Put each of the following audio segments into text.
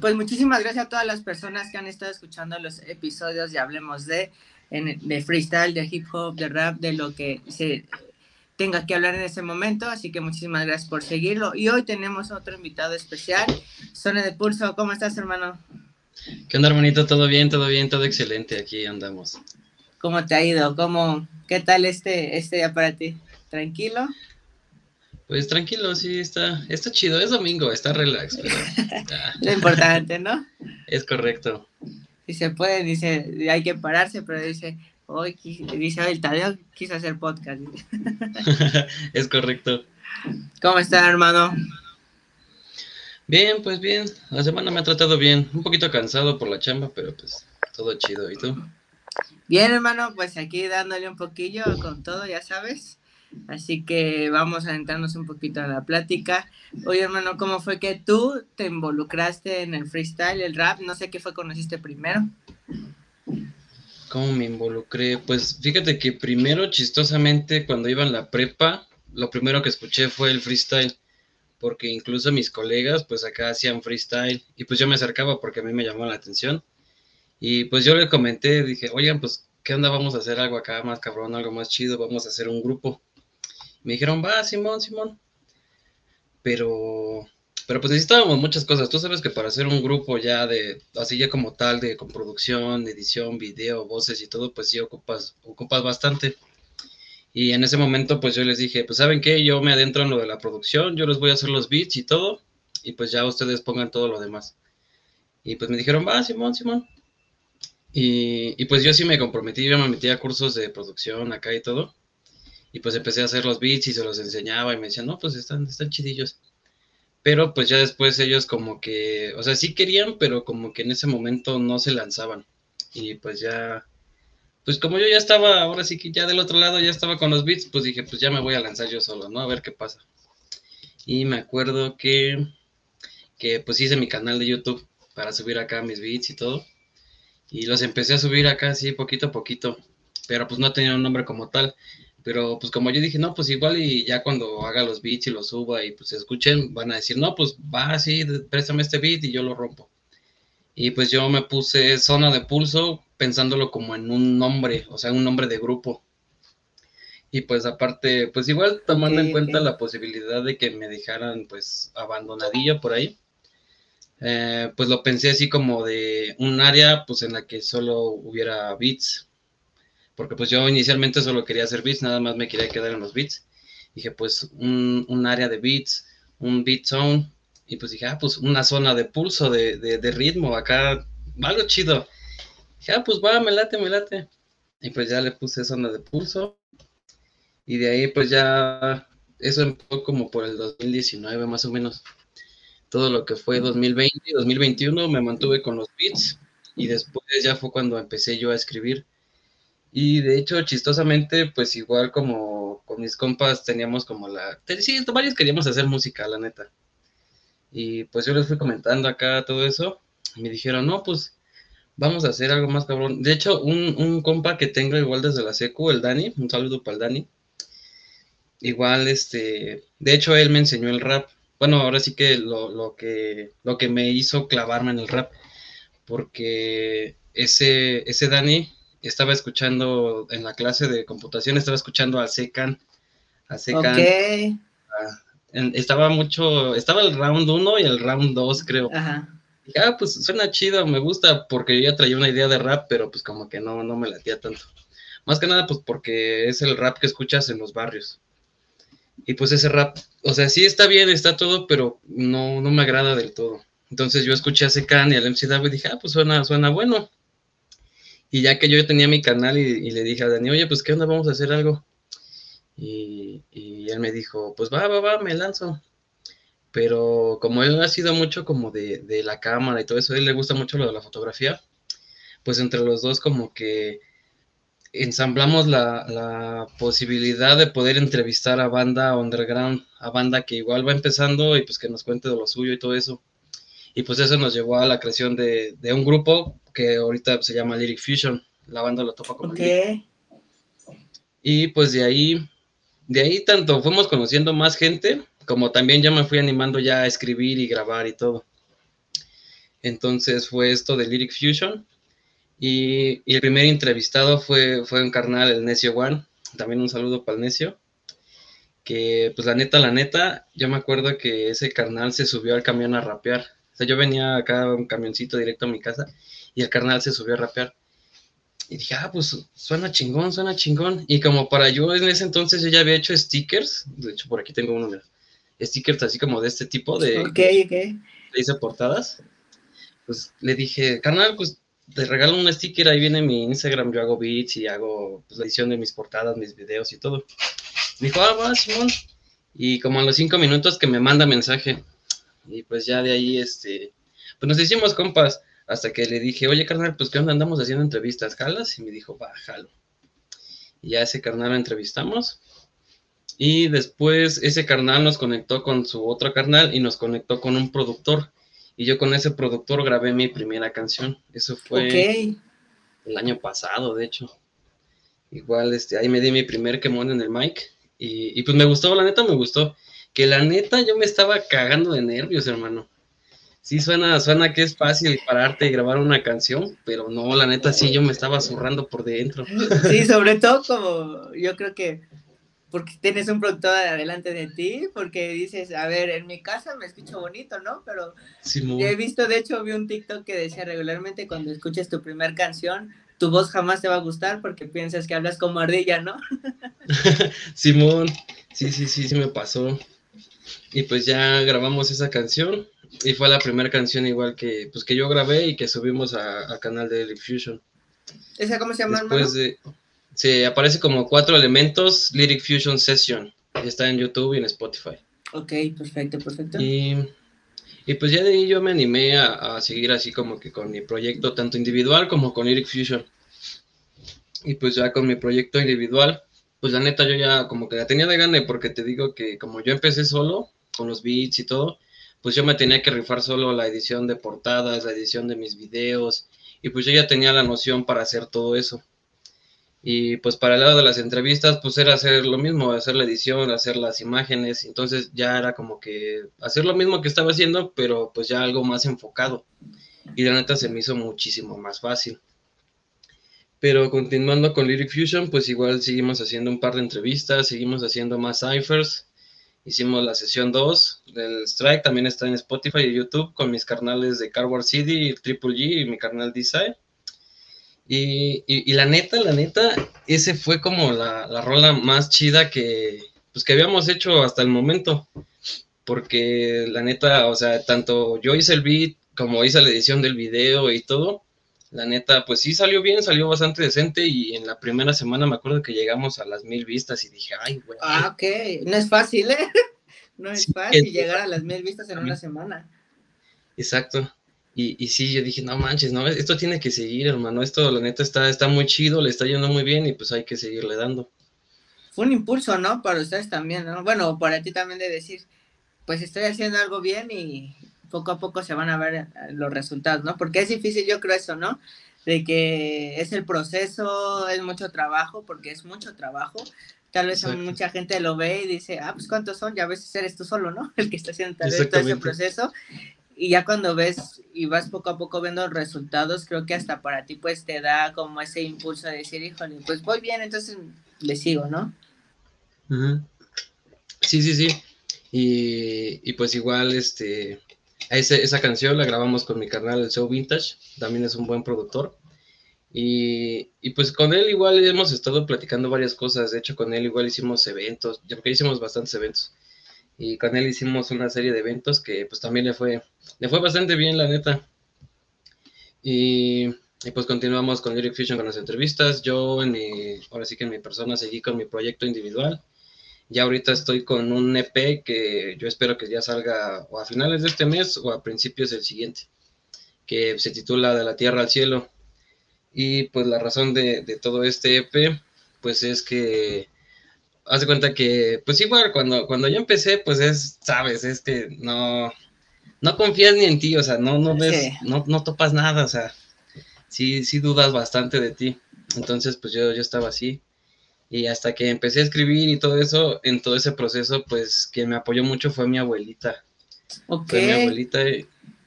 pues muchísimas gracias a todas las personas que han estado escuchando los episodios de Hablemos de, de freestyle, de hip hop, de rap, de lo que se tenga que hablar en ese momento. Así que muchísimas gracias por seguirlo. Y hoy tenemos otro invitado especial, Zona de Pulso. ¿Cómo estás, hermano? ¿Qué onda, hermanito? ¿Todo bien? ¿Todo bien? ¿Todo excelente? Aquí andamos. ¿Cómo te ha ido? ¿Cómo, ¿Qué tal este, este día para ti? ¿Tranquilo? Pues tranquilo, sí, está, está chido, es domingo, está relax. Pero, Lo importante, ¿no? Es correcto. Si se puede, dice, hay que pararse, pero dice, hoy, dice, el Tadeo quiso hacer podcast. es correcto. ¿Cómo está, hermano? Bien, pues bien, la semana me ha tratado bien, un poquito cansado por la chamba, pero pues todo chido, ¿y tú? Bien, hermano, pues aquí dándole un poquillo con todo, ya sabes. Así que vamos a entrarnos un poquito a la plática. Oye, hermano, ¿cómo fue que tú te involucraste en el freestyle, el rap? No sé qué fue conociste primero. ¿Cómo me involucré? Pues fíjate que primero, chistosamente, cuando iba en la prepa, lo primero que escuché fue el freestyle, porque incluso mis colegas, pues acá hacían freestyle, y pues yo me acercaba porque a mí me llamó la atención. Y pues yo le comenté, dije, oigan, pues, ¿qué onda? Vamos a hacer algo acá más cabrón, algo más chido, vamos a hacer un grupo. Me dijeron, va, Simón, Simón. Pero, pero pues necesitábamos muchas cosas. Tú sabes que para hacer un grupo ya de, así ya como tal, de con producción, edición, video, voces y todo, pues sí ocupas, ocupas bastante. Y en ese momento, pues yo les dije, pues saben qué, yo me adentro en lo de la producción, yo les voy a hacer los beats y todo, y pues ya ustedes pongan todo lo demás. Y pues me dijeron, va, Simón, Simón. Y, y pues yo sí me comprometí, yo me metí a cursos de producción acá y todo. Y pues empecé a hacer los beats y se los enseñaba y me decían, no, pues están, están chidillos. Pero pues ya después ellos como que, o sea, sí querían, pero como que en ese momento no se lanzaban. Y pues ya, pues como yo ya estaba, ahora sí que ya del otro lado ya estaba con los beats, pues dije, pues ya me voy a lanzar yo solo, ¿no? A ver qué pasa. Y me acuerdo que, que pues hice mi canal de YouTube para subir acá mis beats y todo. Y los empecé a subir acá así poquito a poquito, pero pues no tenía un nombre como tal. Pero pues como yo dije, no, pues igual y ya cuando haga los beats y los suba y pues escuchen, van a decir, no, pues va así, préstame este beat y yo lo rompo. Y pues yo me puse zona de pulso pensándolo como en un nombre, o sea, un nombre de grupo. Y pues aparte, pues igual tomando en cuenta la posibilidad de que me dejaran pues abandonadillo por ahí, eh, pues lo pensé así como de un área pues en la que solo hubiera beats porque pues yo inicialmente solo quería hacer beats, nada más me quería quedar en los beats. Dije, pues un, un área de beats, un beat zone, y pues dije, ah, pues una zona de pulso, de, de, ritmo, acá, algo chido. Dije, ah, pues va, me late, me late. Y pues ya le puse zona de pulso, y de ahí pues ya, eso empezó como por el 2019 más o menos. Todo lo que fue 2020 y 2021 me mantuve con los beats, y después ya fue cuando empecé yo a escribir y de hecho, chistosamente, pues igual como con mis compas teníamos como la... Sí, varios queríamos hacer música, la neta. Y pues yo les fui comentando acá todo eso. Me dijeron, no, pues vamos a hacer algo más cabrón. De hecho, un, un compa que tengo igual desde la secu, el Dani, un saludo para el Dani. Igual, este, de hecho, él me enseñó el rap. Bueno, ahora sí que lo, lo que lo que me hizo clavarme en el rap. Porque ese, ese Dani estaba escuchando en la clase de computación, estaba escuchando a Secan. A Secan. Ah, estaba mucho, estaba el round 1 y el round 2, creo. Ajá. Dije, ah, pues suena chido, me gusta, porque yo ya traía una idea de rap, pero pues como que no, no me latía tanto. Más que nada, pues porque es el rap que escuchas en los barrios. Y pues ese rap, o sea, sí está bien, está todo, pero no, no me agrada del todo. Entonces yo escuché a Secan y al MCW y dije, ah, pues suena, suena bueno. Y ya que yo tenía mi canal y, le dije a Dani, oye, pues qué onda, vamos a hacer algo. Y, él me dijo, pues va, va, va, me lanzo. Pero como él ha sido mucho como de, la cámara y todo eso, a él le gusta mucho lo de la fotografía, pues entre los dos como que ensamblamos la, la, posibilidad de poder entrevistar a banda underground, a banda que igual va empezando y pues que nos cuente de lo suyo y todo eso. Y pues eso nos llevó a la creación de, de un grupo que ahorita se llama Lyric Fusion. La banda lo topa como okay. Y pues de ahí, de ahí tanto fuimos conociendo más gente, como también ya me fui animando ya a escribir y grabar y todo. Entonces fue esto de Lyric Fusion. Y, el primer entrevistado fue, fue un carnal, el Necio One. También un saludo para el Necio. Que, pues la neta, la neta, yo me acuerdo que ese carnal se subió al camión a rapear. O sea, yo venía acá un camioncito directo a mi casa y el carnal se subió a rapear. Y dije, ah, pues suena chingón, suena chingón. Y como para yo en ese entonces yo ya había hecho stickers, de hecho por aquí tengo uno, mira, stickers así como de este tipo de... Ok, ok. Le hice portadas. Pues le dije, carnal, pues te regalo un sticker, ahí viene mi Instagram, yo hago beats y hago pues, la edición de mis portadas, mis videos y todo. Me dijo, ah, va, Simón. Y como a los cinco minutos que me manda mensaje. Y pues ya de ahí, este, pues nos hicimos compas. Hasta que le dije, oye, carnal, pues qué onda, andamos haciendo entrevistas, ¿jalas? Y me dijo, va, jalo. Y ya ese carnal lo entrevistamos. Y después ese carnal nos conectó con su otro carnal y nos conectó con un productor. Y yo con ese productor grabé mi primera canción. Eso fue el año pasado, de hecho. Igual, este, ahí me di mi primer quemón en el mic. Y, y pues me gustó, la neta me gustó. Que la neta yo me estaba cagando de nervios, hermano sí suena, suena que es fácil pararte y grabar una canción, pero no, la neta sí yo me estaba zurrando por dentro. Sí, sobre todo como yo creo que porque tienes un productor adelante de ti, porque dices, a ver, en mi casa me escucho bonito, ¿no? Pero yo he visto, de hecho, vi un TikTok que decía regularmente cuando escuches tu primer canción, tu voz jamás te va a gustar porque piensas que hablas como ardilla, ¿no? Simón, sí, sí, sí, sí me pasó. Y pues ya grabamos esa canción y fue la primera canción igual que, pues, que yo grabé y que subimos a, canal de Lyric Fusion. ¿Esa cómo se llama, Después de, se aparece como cuatro elementos Lyric Fusion Session. Está en YouTube y en Spotify. Ok, perfecto, perfecto. Y, y pues ya de ahí yo me animé a, a, seguir así como que con mi proyecto, tanto individual como con Lyric Fusion. Y pues ya con mi proyecto individual, pues la neta yo ya como que la tenía de gane porque te digo que como yo empecé solo con los beats y todo, pues yo me tenía que rifar solo la edición de portadas, la edición de mis videos, y pues yo ya tenía la noción para hacer todo eso. Y pues para el lado de las entrevistas, pues era hacer lo mismo, hacer la edición, hacer las imágenes, entonces ya era como que hacer lo mismo que estaba haciendo, pero pues ya algo más enfocado. Y la neta se me hizo muchísimo más fácil. Pero continuando con Lyric Fusion, pues igual seguimos haciendo un par de entrevistas, seguimos haciendo más ciphers, Hicimos la sesión 2 del Strike, también está en Spotify y YouTube con mis carnales de Car City, Triple G y mi carnal Design. Y, y, la neta, la neta, ese fue como la, la, rola más chida que, pues, que habíamos hecho hasta el momento. Porque la neta, o sea, tanto yo hice el beat como hice la edición del video y todo, la neta, pues sí salió bien, salió bastante decente y en la primera semana me acuerdo que llegamos a las mil vistas y dije, ay, güey. Ah, ok, no es fácil, ¿eh? No es fácil llegar a las mil vistas en una semana. Exacto. Y, y sí, yo dije, no manches, no, esto tiene que seguir, hermano, esto la neta está, está muy chido, le está yendo muy bien y pues hay que seguirle dando. Fue un impulso, ¿no? Para ustedes también, ¿no? Bueno, para ti también de decir, pues estoy haciendo algo bien y, poco a poco se van a ver eh, los resultados, ¿no? Porque es difícil, yo creo eso, ¿no? De que es el proceso, es mucho trabajo, porque es mucho trabajo. Tal vez mucha gente lo ve y dice, ah, pues cuántos son, ya a veces eres tú solo, ¿no? El que está haciendo tal vez todo ese proceso. Y ya cuando ves y vas poco a poco viendo los resultados, creo que hasta para ti pues te da como ese impulso de decir, híjole, pues voy bien, entonces le sigo, ¿no? Sí, sí, sí. Y, y, pues igual, este, esa canción la grabamos con mi carnal, el Show Vintage, también es un buen productor. Y, y, pues con él igual hemos estado platicando varias cosas, de hecho con él igual hicimos eventos, porque hicimos bastantes eventos. Y con él hicimos una serie de eventos que pues también le fue, le fue bastante bien, la neta. Y, y pues continuamos con Lyric Fusion con las entrevistas. Yo en mi, ahora sí que en mi persona seguí con mi proyecto individual. Ya ahorita estoy con un EP que yo espero que ya salga o a finales de este mes o a principios del siguiente, que se titula De la Tierra al Cielo. Y pues la razón de, todo este EP, pues es que, haz de cuenta que, pues igual, cuando, cuando yo empecé, pues es, sabes, es que no, no confías ni en ti, o sea, no, no ves, no, no topas nada, o sea, sí, sí dudas bastante de ti. Entonces, pues yo, yo estaba así. Y hasta que empecé a escribir y todo eso, en todo ese proceso, pues quien me apoyó mucho fue mi abuelita. Ok. Fue mi abuelita.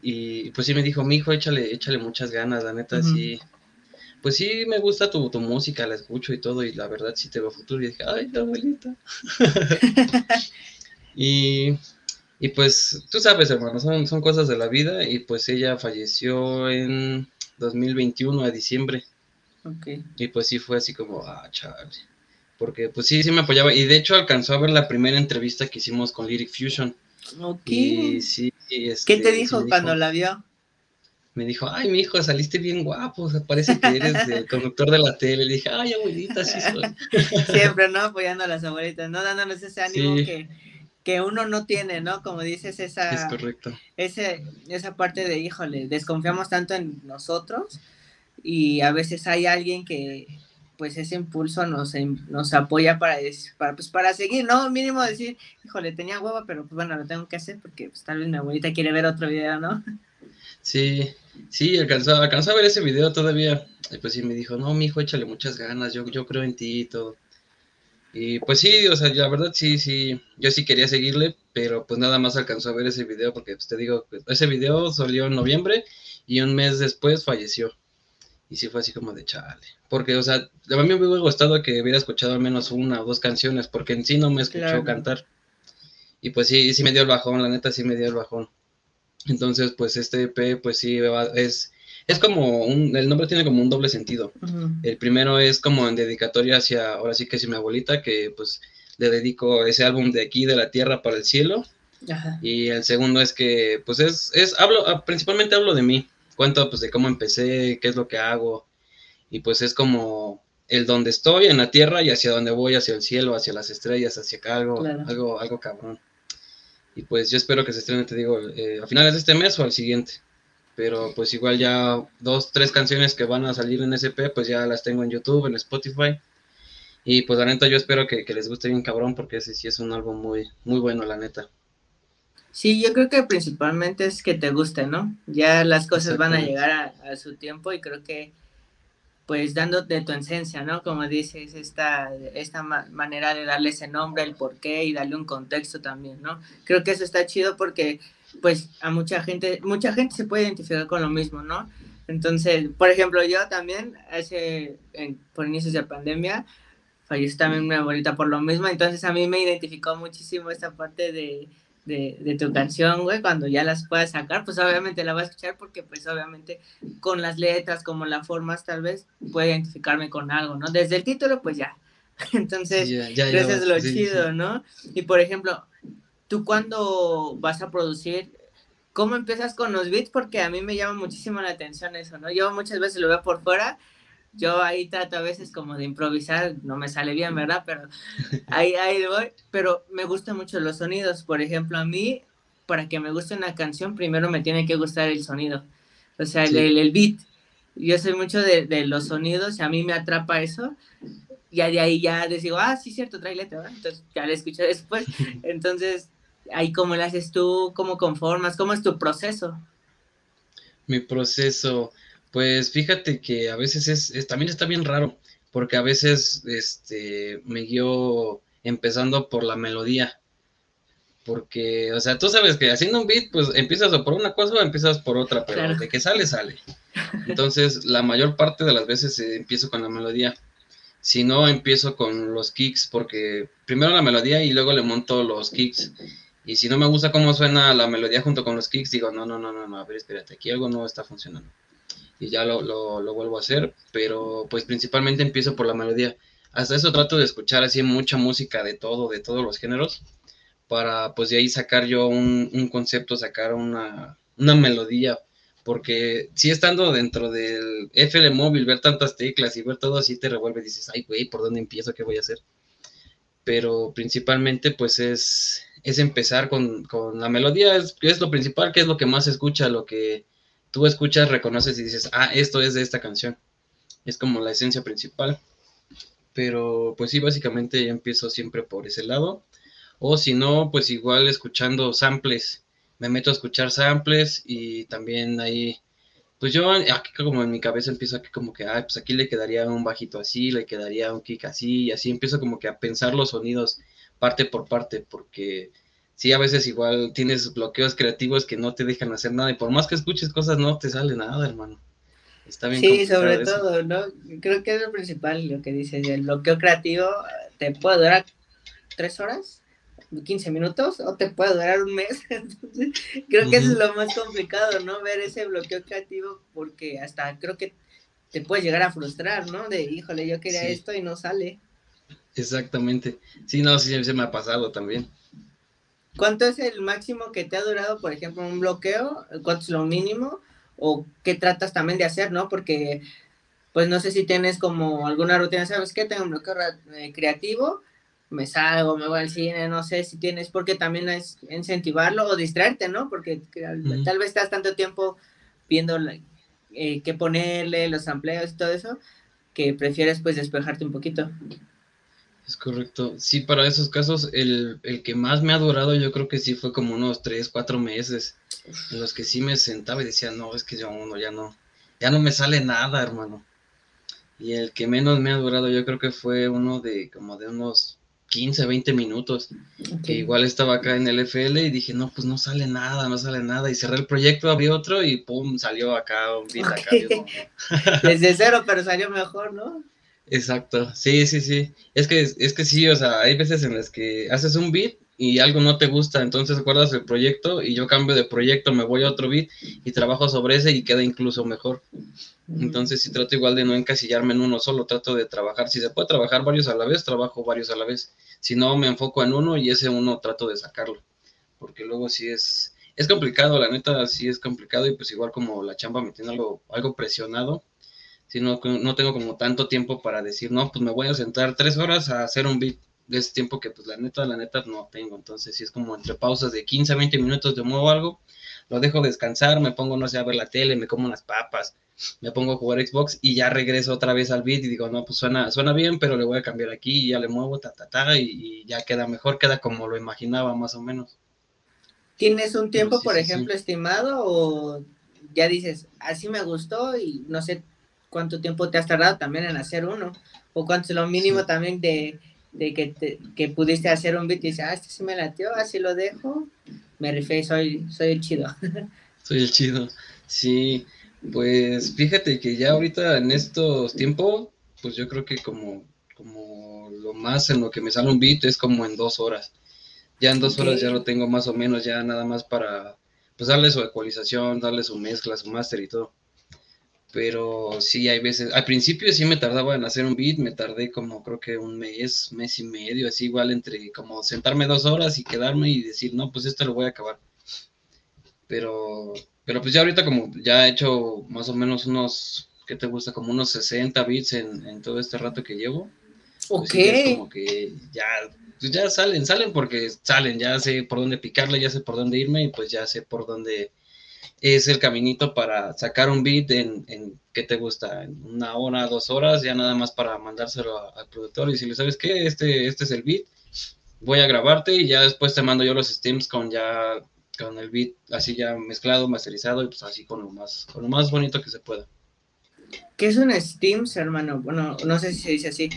Y pues sí me dijo, mi hijo, échale, échale muchas ganas, la neta, sí. Pues sí, me gusta tu, tu, música, la escucho y todo, y la verdad sí te veo futuro. Y dije, ay, la abuelita. y, y, pues, tú sabes, hermano, son, son cosas de la vida, y pues ella falleció en 2021, a diciembre. Okay. Y pues sí fue así como, ah, chale. Porque pues sí, sí me apoyaba. Y de hecho alcanzó a ver la primera entrevista que hicimos con Lyric Fusion. Ok. Y sí, este, ¿Qué te dijo cuando la vio? Me dijo, ay, mi hijo, saliste bien guapo, parece que eres el conductor de la tele. Le dije, ay, abuelita, sí soy. Siempre, ¿no? Apoyando a las abuelitas, ¿no? Dándonos ese ánimo que, que uno no tiene, ¿no? Como dices, esa... Es correcto. Ese, esa parte de, híjole, desconfiamos tanto en nosotros y a veces hay alguien que, pues ese impulso nos, nos apoya para, pues, para seguir, ¿no? Mínimo decir, híjole, tenía hueva, pero pues bueno, lo tengo que hacer porque pues, tal vez mi abuelita quiere ver otro video, ¿no? Sí, sí, alcanzó, alcanzó a ver ese video todavía. Y pues sí, me dijo, no, mi hijo, échale muchas ganas, yo, yo creo en ti y todo. Y pues sí, o sea, la verdad sí, sí, yo sí quería seguirle, pero pues nada más alcanzó a ver ese video porque pues te digo, ese video salió en noviembre y un mes después falleció. Y sí fue así como de chale. Porque, o sea, a mí me hubiera gustado que hubiera escuchado al menos una o dos canciones, porque en sí no me escuchó cantar. Y pues sí, sí me dio el bajón, la neta sí me dio el bajón. Entonces, pues este EP, pues sí, es, es como un, el nombre tiene como un doble sentido. El primero es como en dedicatoria hacia, ahora sí que es mi abuelita, que pues le dedico ese álbum de aquí, de la tierra para el cielo. Y el segundo es que, pues es, es, hablo, ah, principalmente hablo de mí, cuento pues de cómo empecé, qué es lo que hago, y pues es como el donde estoy en la tierra y hacia donde voy, hacia el cielo, hacia las estrellas, hacia acá, algo, algo, algo cabrón. Y pues yo espero que se estrene, te digo, eh, a finales de este mes o al siguiente. Pero pues igual ya dos, tres canciones que van a salir en SP, pues ya las tengo en YouTube, en Spotify. Y pues la neta yo espero que, que les guste bien cabrón porque ese sí es un álbum muy, muy bueno, la neta. Sí, yo creo que principalmente es que te guste, ¿no? Ya las cosas van a llegar a, su tiempo y creo que pues dándote tu esencia, ¿no? Como dices, esta, esta manera de darle ese nombre, el porqué y darle un contexto también, ¿no? Creo que eso está chido porque pues a mucha gente, mucha gente se puede identificar con lo mismo, ¿no? Entonces, por ejemplo, yo también, hace, por inicios de pandemia, falleció también mi abuelita por lo mismo, entonces a mí me identificó muchísimo esta parte de, de, tu canción, güey, cuando ya las puedas sacar, pues obviamente la voy a escuchar porque pues obviamente con las letras, como las formas, tal vez puede identificarme con algo, ¿no? Desde el título, pues ya. Entonces, eso es lo chido, ¿no? Y por ejemplo, tú cuando vas a producir, ¿cómo empiezas con los beats? Porque a mí me llama muchísimo la atención eso, ¿no? Yo muchas veces lo veo por fuera yo ahí trato a veces como de improvisar, no me sale bien, ¿verdad? Pero ahí, ahí voy. Pero me gustan mucho los sonidos. Por ejemplo, a mí, para que me guste una canción, primero me tiene que gustar el sonido. O sea, el, el, beat. Yo soy mucho de, de, los sonidos y a mí me atrapa eso. Y de ahí ya digo, ah, sí, cierto, trae letra, ¿verdad? Entonces ya la escucho después. Entonces, ahí cómo lo haces tú, cómo conformas, cómo es tu proceso. Mi proceso, pues fíjate que a veces es, también está bien raro, porque a veces este, me guío empezando por la melodía. Porque, o sea, tú sabes que haciendo un beat, pues empiezas por una cosa o empiezas por otra, pero de que sale, sale. Entonces, la mayor parte de las veces eh, empiezo con la melodía. Si no, empiezo con los kicks, porque primero la melodía y luego le monto los kicks. Y si no me gusta cómo suena la melodía junto con los kicks, digo, no, no, no, no, no, a ver, espérate, aquí algo no está funcionando y ya lo, lo, vuelvo a hacer, pero pues principalmente empiezo por la melodía. Hasta eso trato de escuchar así mucha música de todo, de todos los géneros, para pues de ahí sacar yo un, concepto, sacar una, una melodía, porque si estando dentro del FL móvil, ver tantas teclas y ver todo así te revuelve, dices, ay güey, ¿por dónde empiezo? ¿Qué voy a hacer? Pero principalmente pues es, es empezar con, con la melodía, es, es, lo principal, que es lo que más se escucha, lo que tú escuchas, reconoces y dices, ah, esto es de esta canción. Es como la esencia principal. Pero pues sí, básicamente yo empiezo siempre por ese lado. O si no, pues igual escuchando samples. Me meto a escuchar samples y también ahí, pues yo aquí como en mi cabeza empiezo aquí como que, ah, pues aquí le quedaría un bajito así, le quedaría un kick así, y así empiezo como que a pensar los sonidos parte por parte, porque sí, a veces igual tienes bloqueos creativos que no te dejan hacer nada y por más que escuches cosas no te sale nada, hermano. Está bien. Sí, sobre todo, ¿no? Creo que es lo principal lo que dices, el bloqueo creativo te puede durar tres horas, 15 minutos o te puede durar un mes. Entonces, creo que eso es lo más complicado, ¿no? Ver ese bloqueo creativo porque hasta creo que te puede llegar a frustrar, ¿no? De, híjole, yo quería esto y no sale. Exactamente. Sí, no, sí, se me ha pasado también. ¿Cuánto es el máximo que te ha durado, por ejemplo, un bloqueo? ¿Cuánto es lo mínimo? ¿O qué tratas también de hacer, no? Porque, pues no sé si tienes como alguna rutina, ¿sabes qué? Tengo un bloqueo eh, creativo, me salgo, me voy al cine, no sé si tienes, porque también es incentivarlo o distraerte, ¿no? Porque tal vez estás tanto tiempo viendo eh, qué ponerle, los empleos y todo eso, que prefieres pues despejarte un poquito. Es correcto. Sí, para esos casos, el, que más me ha durado, yo creo que sí fue como unos tres, cuatro meses, en los que sí me sentaba y decía, no, es que yo uno ya no, ya no me sale nada, hermano. Y el que menos me ha durado, yo creo que fue uno de como de unos 15, 20 minutos. Que igual estaba acá en el FL y dije, no, pues no sale nada, no sale nada. Y cerré el proyecto, abrí otro y pum, salió acá un beat acá. Desde cero, pero salió mejor, ¿no? Exacto, sí, sí, sí. Es que, es que sí, o sea, hay veces en las que haces un beat y algo no te gusta, entonces guardas el proyecto y yo cambio de proyecto, me voy a otro beat y trabajo sobre ese y queda incluso mejor. Entonces, si trato igual de no encasillarme en uno solo, trato de trabajar. Si se puede trabajar varios a la vez, trabajo varios a la vez. Si no, me enfoco en uno y ese uno trato de sacarlo. Porque luego sí es, es complicado, la neta sí es complicado y pues igual como la chamba me tiene algo, algo presionado, si no, no tengo como tanto tiempo para decir, no, pues me voy a sentar tres horas a hacer un beat de ese tiempo que pues la neta, la neta no tengo. Entonces si es como entre pausas de 15 a 20 minutos de muevo algo, lo dejo descansar, me pongo, no sé, a ver la tele, me como unas papas, me pongo a jugar Xbox y ya regreso otra vez al beat y digo, no, pues suena, suena bien, pero le voy a cambiar aquí y ya le muevo, ta, ta, ta, y, ya queda mejor, queda como lo imaginaba más o menos. ¿Tienes un tiempo, por ejemplo, estimado o ya dices, así me gustó y no sé cuánto tiempo te has tardado también en hacer uno? ¿O cuánto es lo mínimo también de, de que, te, que pudiste hacer un beat y dices, ah, este sí me latió, así lo dejo, me rifé, soy, soy el chido. soy el chido, sí. Pues fíjate que ya ahorita en estos tiempos, pues yo creo que como, como lo más en lo que me sale un beat es como en dos horas. Ya en dos horas ya lo tengo más o menos, ya nada más para pues darle su ecualización, darle su mezcla, su máster y todo. Pero sí, hay veces, al principio sí me tardaba en hacer un beat, me tardé como creo que un mes, mes y medio, así igual entre como sentarme dos horas y quedarme y decir, no, pues esto lo voy a acabar. Pero pero pues ya ahorita como ya he hecho más o menos unos, ¿qué te gusta? Como unos 60 bits en, todo este rato que llevo. Pues ok. como que ya, pues ya salen, salen porque salen, ya sé por dónde picarle, ya sé por dónde irme y pues ya sé por dónde es el caminito para sacar un beat en, en ¿qué te gusta? En una hora, dos horas, ya nada más para mandárselo al productor y si le sabes que este, este es el beat, voy a grabarte y ya después te mando yo los steams con ya con el beat así ya mezclado, masterizado y pues así con lo más, con lo más bonito que se pueda. ¿Qué es un Steams, hermano? Bueno, no sé si se dice así.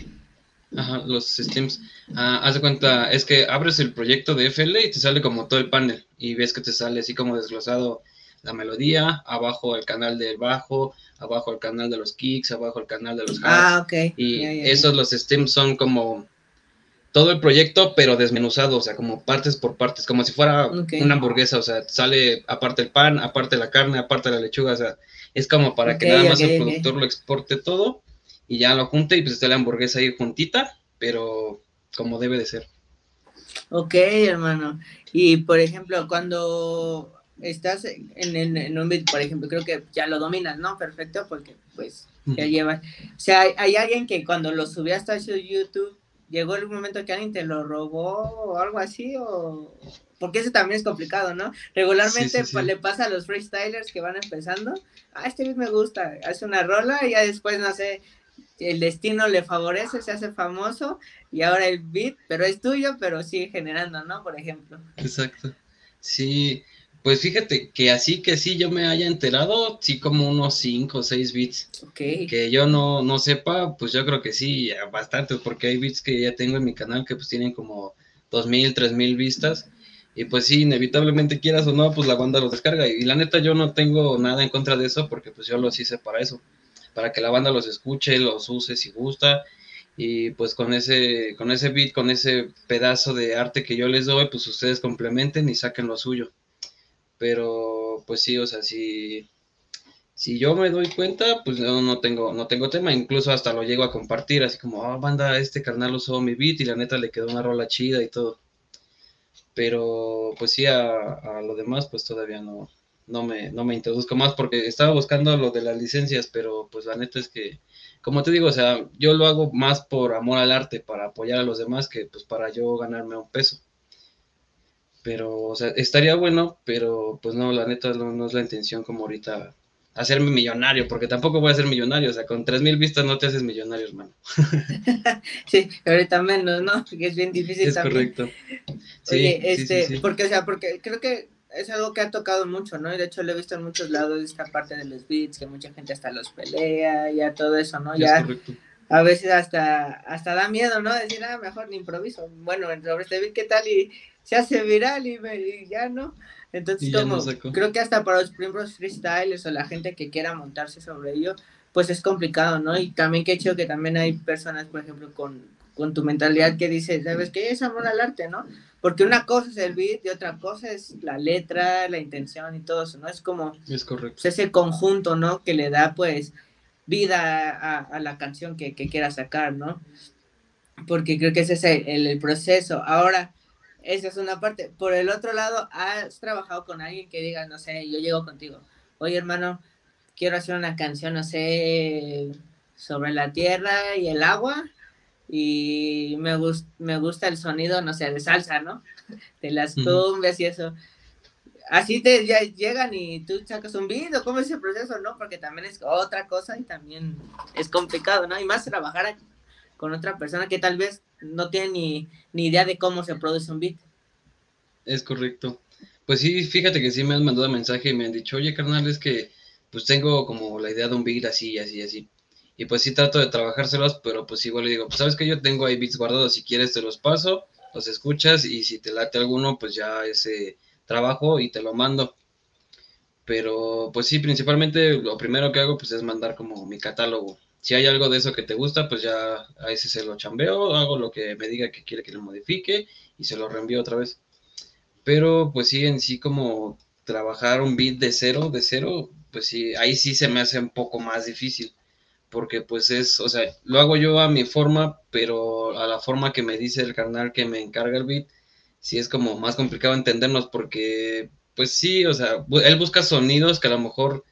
Ajá, los Steams. Ah, haz de cuenta, es que abres el proyecto de FL y te sale como todo el panel y ves que te sale así como desglosado la melodía, abajo el canal del bajo, abajo el canal de los kicks, abajo el canal de los. Ah, ok. Y esos los steams son como todo el proyecto, pero desmenuzado, o sea, como partes por partes, como si fuera una hamburguesa, o sea, sale aparte el pan, aparte la carne, aparte la lechuga, o sea, es como para que nada más el productor lo exporte todo y ya lo junte y pues esté la hamburguesa ahí juntita, pero como debe de ser. Ok, hermano. Y por ejemplo, cuando estás en, en, un beat, por ejemplo, creo que ya lo dominas, ¿no? Perfecto, porque pues ya llevas. O sea, hay, hay alguien que cuando lo subió hasta su YouTube llegó el momento que alguien te lo robó o algo así, o porque eso también es complicado, ¿no? Regularmente pues, le pasa a los freestylers que van empezando, ah, este beat me gusta, hace una rola y ya después, no sé, el destino le favorece, se hace famoso y ahora el beat, pero es tuyo, pero sigue generando, ¿no? Por ejemplo. Exacto. Sí, pues fíjate que así que sí yo me haya enterado, sí como unos 5 o 6 bits. Que yo no, no sepa, pues yo creo que sí, bastante, porque hay bits que ya tengo en mi canal que pues tienen como 2.000, 3.000 vistas. Y pues sí, inevitablemente quieras o no, pues la banda los descarga. Y la neta yo no tengo nada en contra de eso porque pues yo los hice para eso. Para que la banda los escuche, los use si gusta. Y pues con ese, con ese beat, con ese pedazo de arte que yo les doy, pues ustedes complementen y saquen lo suyo. Pero pues sí, o sea, si, si yo me doy cuenta, pues no, no, tengo, no tengo tema. Incluso hasta lo llego a compartir, así como, ah, banda, este carnal usó mi beat y la neta le quedó una rola chida y todo pero pues sí, a, lo demás pues todavía no, no, me, no me introduzco más porque estaba buscando lo de las licencias, pero pues la neta es que, como te digo, o sea, yo lo hago más por amor al arte, para apoyar a los demás, que pues para yo ganarme un peso. Pero, o sea, estaría bueno, pero pues no, la neta no, es la intención como ahorita hacerme millonario, porque tampoco voy a ser millonario, o sea, con tres mil vistas no te haces millonario, hermano. sí, ahorita menos, ¿no? Porque es bien difícil es correcto. Sí, este, porque, o sea, porque creo que es algo que ha tocado mucho, ¿no? Y de hecho lo he visto en muchos lados, esta parte de los beats, que mucha gente hasta los pelea, ya todo eso, ¿no? Ya, a veces hasta, hasta da miedo, ¿no? Decir, ah, mejor ni improviso. Bueno, sobre este beat, ¿qué tal? Y se hace viral y, y ya, ¿no? Entonces, como, creo que hasta para los primeros freestyles o la gente que quiera montarse sobre ello, pues es complicado, ¿no? Y también que hecho que también hay personas, por ejemplo, con, con tu mentalidad que dice, ¿sabes qué? Es amor al arte, ¿no? Porque una cosa es el beat y otra cosa es la letra, la intención y todo eso, ¿no? Es como es correcto. Pues, ese conjunto, ¿no? Que le da, pues, vida a, la canción que, que quiera sacar, ¿no? Porque creo que ese es el, el proceso. Ahora, esa es una parte. Por el otro lado, has trabajado con alguien que diga, no sé, yo llego contigo. Oye, hermano, quiero hacer una canción, no sé, sobre la tierra y el agua. Y me, me gusta el sonido, no sé, de salsa, ¿no? De las cumbias y eso. Así te ya llegan y tú sacas un video, ¿cómo es ese proceso, no? Porque también es otra cosa y también es complicado, ¿no? Y más trabajar con otra persona que tal vez no tiene ni, idea de cómo se produce un beat. Es correcto. Pues sí, fíjate que sí me han mandado mensaje y me han dicho, oye, carnal, es que pues tengo como la idea de un beat así, así, así. Y pues sí trato de trabajárselos, pero pues igual le digo, pues sabes que yo tengo ahí beats guardados, si quieres te los paso, los escuchas y si te late alguno, pues ya ese trabajo y te lo mando. Pero pues sí, principalmente lo primero que hago pues es mandar como mi catálogo si hay algo de eso que te gusta, pues ya a ese se lo chambeo, hago lo que me diga que quiere que lo modifique y se lo reenvío otra vez. Pero pues sí, en sí como trabajar un beat de cero, de cero, pues sí, ahí sí se me hace un poco más difícil. Porque pues es, o sea, lo hago yo a mi forma, pero a la forma que me dice el canal que me encarga el beat, sí es como más complicado entendernos porque, pues sí, o sea, él busca sonidos que a lo mejor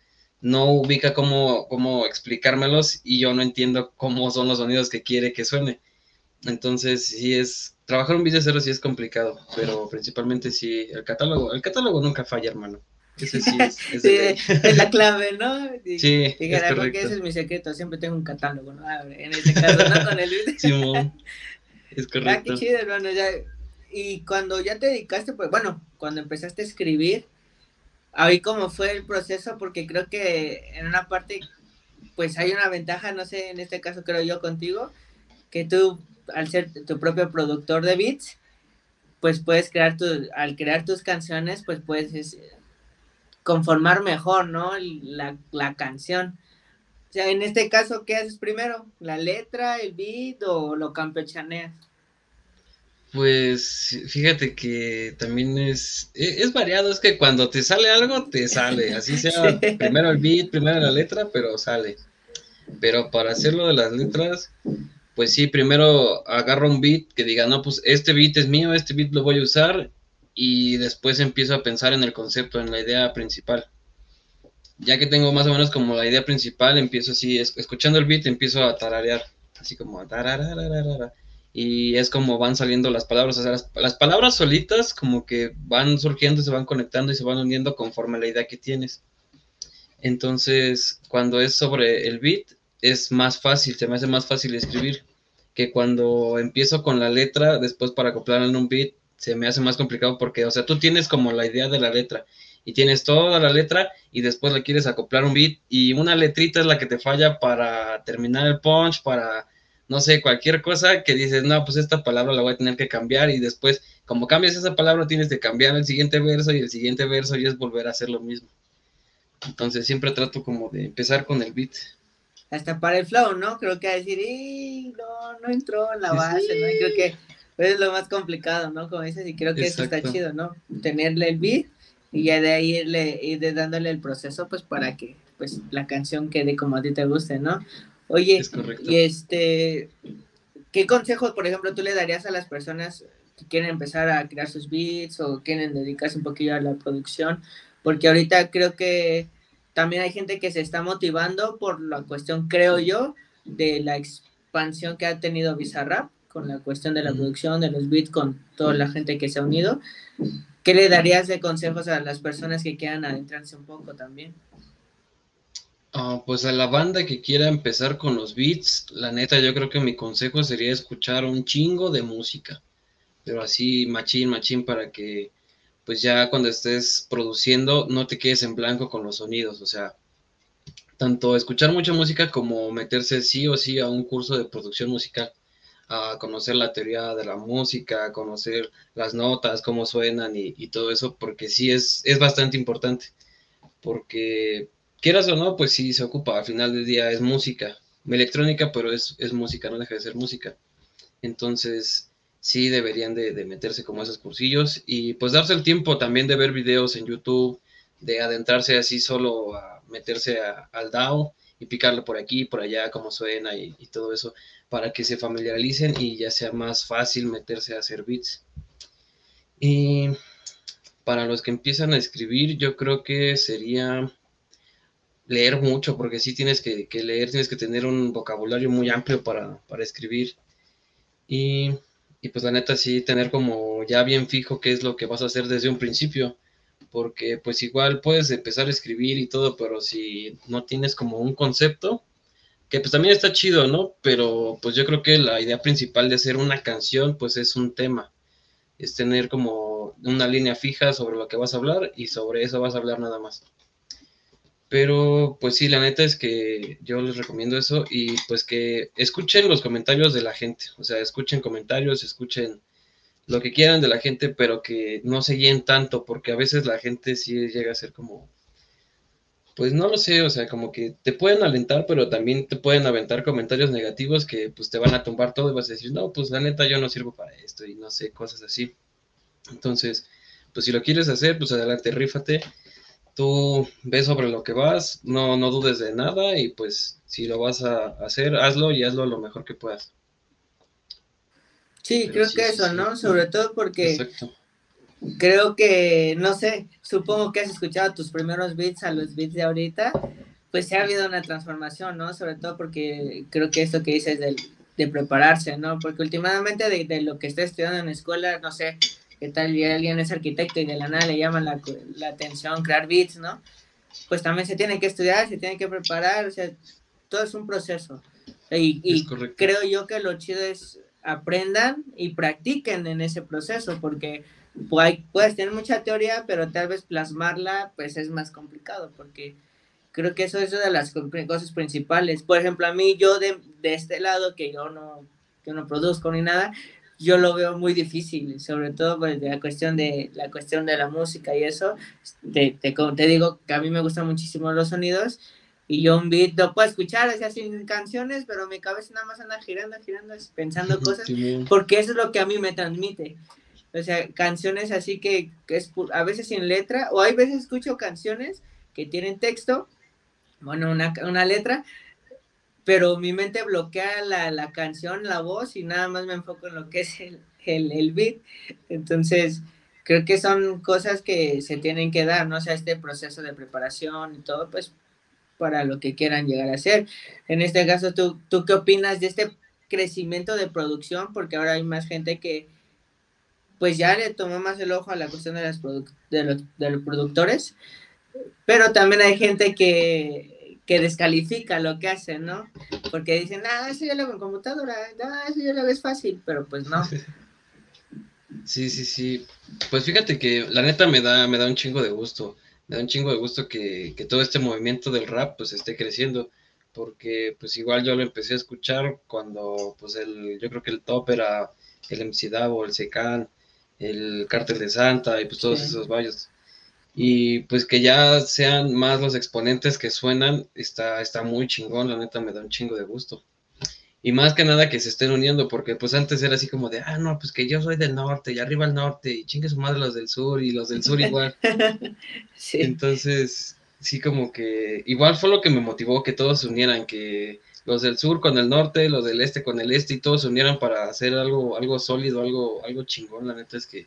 no ubica cómo, cómo explicármelos y yo no entiendo cómo son los sonidos que quiere que suene. Entonces, sí es, trabajar un video cero sí es complicado, pero principalmente sí, el catálogo, el catálogo nunca falla, hermano. Ese sí es, es, la clave, ¿no? sí, es porque ese es mi secreto, siempre tengo un catálogo, ¿no? En este caso, no con el video. Simón, es correcto. Ah, qué chido, hermano, ya. Y cuando ya te dedicaste, pues, bueno, cuando empezaste a escribir, ahí cómo fue el proceso, porque creo que en una parte, pues hay una ventaja, no sé, en este caso creo yo contigo, que tú, al ser tu propio productor de beats, pues puedes crear tu, al crear tus canciones, pues puedes conformar mejor, ¿no? La, la canción. O sea, en este caso, ¿qué haces primero? ¿La letra, el beat o lo campechaneas? Pues fíjate que también es, e, es, variado, es que cuando te sale algo, te sale, así sea primero el beat, primero la letra, pero sale. Pero para hacerlo de las letras, pues sí, primero agarro un beat que diga, no, pues este beat es mío, este beat lo voy a usar, y después empiezo a pensar en el concepto, en la idea principal. Ya que tengo más o menos como la idea principal, empiezo así, escuchando el beat, empiezo a tararear, así como a y es como van saliendo las palabras, o sea, las, palabras solitas como que van surgiendo, se van conectando y se van uniendo conforme a la idea que tienes. Entonces, cuando es sobre el beat, es más fácil, se me hace más fácil escribir que cuando empiezo con la letra, después para acoplarla en un beat, se me hace más complicado porque, o sea, tú tienes como la idea de la letra y tienes toda la letra y después le quieres acoplar un beat y una letrita es la que te falla para terminar el punch, para no sé, cualquier cosa que dices, no, pues esta palabra la voy a tener que cambiar y después, como cambias esa palabra, tienes que cambiar el siguiente verso y el siguiente verso y es volver a hacer lo mismo. Entonces siempre trato como de empezar con el beat. Hasta para el flow, ¿no? Creo que a decir, no, no entró en la base, ¿no? Y creo que es lo más complicado, ¿no? Como dices, y creo que eso está chido, ¿no? Tenerle el beat y ya de ahí irle, ir dándole el proceso, pues para que pues la canción quede como a ti te guste, ¿no? Oye, y este, ¿qué consejos, por ejemplo, tú le darías a las personas que quieren empezar a crear sus beats o quieren dedicarse un poquillo a la producción? Porque ahorita creo que también hay gente que se está motivando por la cuestión, creo yo, de la expansión que ha tenido Bizarrap con la cuestión de la producción, de los beats, con toda la gente que se ha unido. ¿Qué le darías de consejos a las personas que quieran adentrarse un poco también? Ah, pues a la banda que quiera empezar con los beats, la neta yo creo que mi consejo sería escuchar un chingo de música, pero así machín, machín para que pues ya cuando estés produciendo no te quedes en blanco con los sonidos, o sea, tanto escuchar mucha música como meterse sí o sí a un curso de producción musical, a conocer la teoría de la música, a conocer las notas, cómo suenan y, y todo eso, porque sí es, es bastante importante, porque quieras o no, pues sí se ocupa, al final del día es música, electrónica, pero es, música, no deja de ser música. Entonces, sí deberían de, meterse como esos cursillos y pues darse el tiempo también de ver videos en YouTube, de adentrarse así solo a meterse al DAO y picarle por aquí, por allá, cómo suena y, y, todo eso, para que se familiaricen y ya sea más fácil meterse a hacer beats. Y para los que empiezan a escribir, yo creo que sería leer mucho, porque sí tienes que, leer, tienes que tener un vocabulario muy amplio para, escribir. Y, pues la neta sí tener como ya bien fijo qué es lo que vas a hacer desde un principio, porque pues igual puedes empezar a escribir y todo, pero si no tienes como un concepto, que pues también está chido, ¿no? Pero pues yo creo que la idea principal de hacer una canción pues es un tema, es tener como una línea fija sobre lo que vas a hablar y sobre eso vas a hablar nada más. Pero pues sí, la neta es que yo les recomiendo eso y pues que escuchen los comentarios de la gente, o sea, escuchen comentarios, escuchen lo que quieran de la gente, pero que no se guíen tanto, porque a veces la gente sí llega a ser como, pues no lo sé, o sea, como que te pueden alentar, pero también te pueden aventar comentarios negativos que pues te van a tumbar todo y vas a decir, no, pues la neta yo no sirvo para esto y no sé, cosas así. Entonces, pues si lo quieres hacer, pues adelante, rífate tú ves sobre lo que vas, no, no dudes de nada y pues si lo vas a hacer, hazlo y hazlo lo mejor que puedas. Sí, creo que eso, ¿no? Sobre todo porque creo que, no sé, supongo que has escuchado tus primeros beats a los beats de ahorita, pues se ha habido una transformación, ¿no? Sobre todo porque creo que esto que dices de, de prepararse, ¿no? Porque últimamente de, de lo que estoy estudiando en la escuela, no sé, ¿qué tal? Y alguien es arquitecto y de la nada le llama la, la atención crear bits, ¿no? Pues también se tiene que estudiar, se tiene que preparar, o sea, todo es un proceso. Y, y creo yo que lo chido es aprendan y practiquen en ese proceso, porque puedes tener mucha teoría, pero tal vez plasmarla, pues es más complicado, porque creo que eso es una de las cosas principales. Por ejemplo, a mí, yo de, de este lado, que yo no, que no produzco ni nada, yo lo veo muy difícil, sobre todo pues, de la cuestión de la cuestión de la música y eso. Te, te, te, digo que a mí me gustan muchísimo los sonidos y yo un beat lo puedo escuchar, o sea, sin canciones, pero mi cabeza nada más anda girando, girando, pensando cosas, porque eso es lo que a mí me transmite. O sea, canciones así que, que es a veces sin letra, o hay veces escucho canciones que tienen texto, bueno, una, una letra, pero mi mente bloquea la, la, canción, la voz y nada más me enfoco en lo que es el, el, el, beat. Entonces, creo que son cosas que se tienen que dar, ¿no? O sea, este proceso de preparación y todo, pues, para lo que quieran llegar a ser. En este caso, ¿tú, tú qué opinas de este crecimiento de producción? Porque ahora hay más gente que, pues, ya le tomó más el ojo a la cuestión de, las de, los, de los productores, pero también hay gente que que descalifica lo que hacen, ¿no? Porque dicen, ah, eso ya lo hago en computadora, ah, eso ya lo es fácil, pero pues no. Sí, sí, sí. Pues fíjate que la neta me da, me da un chingo de gusto. Me da un chingo de gusto que, que todo este movimiento del rap pues esté creciendo. porque pues igual yo lo empecé a escuchar cuando pues el, yo creo que el top era el MC Davo, el Secan, el Cártel de Santa y pues todos esos valles. Y pues que ya sean más los exponentes que suenan, está, está muy chingón, la neta me da un chingo de gusto. Y más que nada que se estén uniendo, porque pues antes era así como de, ah, no, pues que yo soy del norte y arriba al norte y chingue su madre los del sur y los del sur igual. sí. Entonces, sí como que igual fue lo que me motivó que todos se unieran, que los del sur con el norte, los del este con el este y todos se unieran para hacer algo, algo sólido, algo, algo chingón. La neta es que,